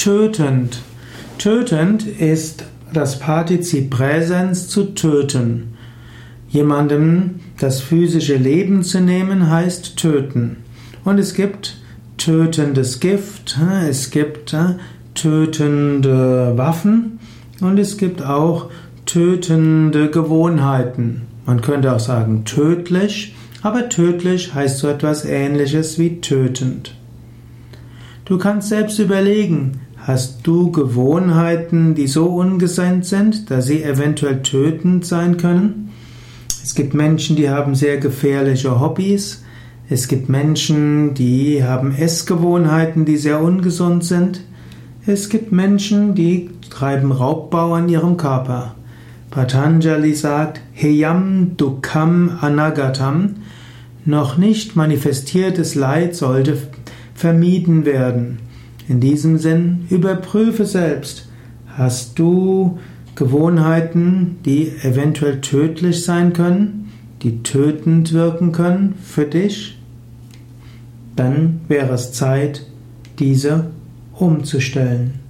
tötend. Tötend ist das Partizip Präsens zu töten. Jemandem das physische Leben zu nehmen heißt töten. Und es gibt tötendes Gift, es gibt tötende Waffen und es gibt auch tötende Gewohnheiten. Man könnte auch sagen tödlich, aber tödlich heißt so etwas ähnliches wie tötend. Du kannst selbst überlegen, hast du Gewohnheiten, die so ungesenkt sind, dass sie eventuell tötend sein können? Es gibt Menschen, die haben sehr gefährliche Hobbys. Es gibt Menschen, die haben Essgewohnheiten, die sehr ungesund sind. Es gibt Menschen, die treiben Raubbau an ihrem Körper. Patanjali sagt, Heyam Dukkam Anagatam, noch nicht manifestiertes Leid sollte vermieden werden. In diesem Sinn, überprüfe selbst, hast du Gewohnheiten, die eventuell tödlich sein können, die tötend wirken können für dich? Dann wäre es Zeit, diese umzustellen.